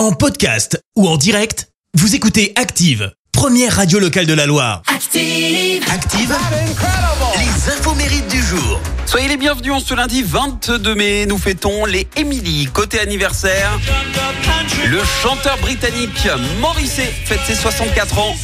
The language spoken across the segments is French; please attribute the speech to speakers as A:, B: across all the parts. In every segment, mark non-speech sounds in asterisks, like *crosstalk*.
A: En podcast ou en direct, vous écoutez Active, première radio locale de la Loire.
B: Active.
A: Active, les infos mérites du jour.
C: Soyez les bienvenus en ce lundi 22 mai. Nous fêtons les Emily. Côté anniversaire, le chanteur britannique Morrissey fête ses 64 ans.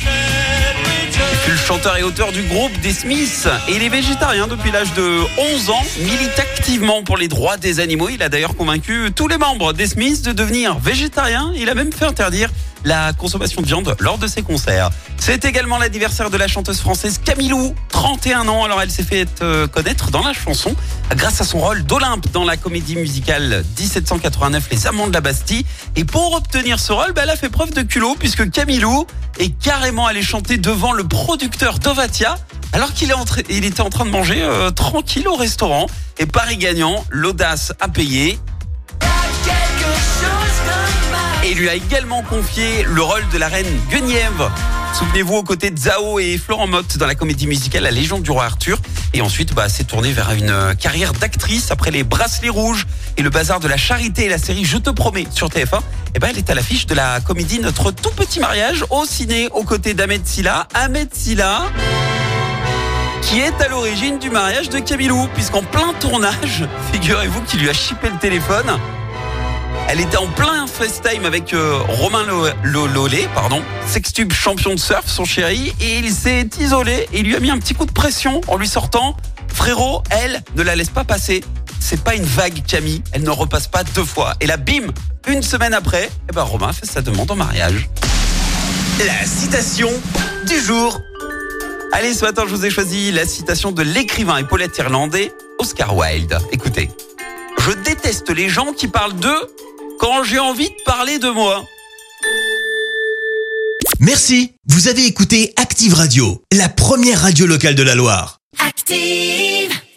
C: Chanteur et auteur du groupe des Smiths et il est végétarien depuis l'âge de 11 ans, milite activement pour les droits des animaux. Il a d'ailleurs convaincu tous les membres des Smiths de devenir végétariens. Il a même fait interdire la consommation de viande lors de ses concerts. C'est également l'anniversaire de la chanteuse française Camilou, 31 ans. Alors elle s'est fait euh, connaître dans la chanson grâce à son rôle d'Olympe dans la comédie musicale 1789 Les Amants de la Bastille. Et pour obtenir ce rôle, bah, elle a fait preuve de culot puisque Camilou est carrément allé chanter devant le producteur Dovatia alors qu'il était en train de manger euh, tranquille au restaurant. Et Paris gagnant, l'audace a payé. Et lui a également confié le rôle de la reine Guenièvre. Souvenez-vous aux côtés de Zao et Florent Motte dans la comédie musicale La Légende du roi Arthur. Et ensuite, bah, s'est tournée vers une carrière d'actrice après les Bracelets Rouges et le bazar de la charité et la série Je te promets sur TF1. Et ben, elle est à l'affiche de la comédie Notre tout petit mariage au ciné aux côtés d'Ahmed Silla. Ahmed Silla qui est à l'origine du mariage de Camilou, puisqu'en plein tournage, *laughs* figurez-vous qu'il lui a chippé le téléphone. Elle était en plein FaceTime avec euh, Romain Lo- Lo- Lollet, pardon, sextube champion de surf, son chéri, et il s'est isolé et il lui a mis un petit coup de pression en lui sortant Frérot, elle ne la laisse pas passer. C'est pas une vague, Camille. Elle ne repasse pas deux fois. Et là, bim, une semaine après, eh ben, Romain fait sa demande en mariage.
A: La citation du jour.
C: Allez, ce matin, je vous ai choisi la citation de l'écrivain et poète irlandais Oscar Wilde. Écoutez, je déteste les gens qui parlent d'eux quand j'ai envie de parler de moi.
A: Merci, vous avez écouté Active Radio, la première radio locale de la Loire.
B: Active.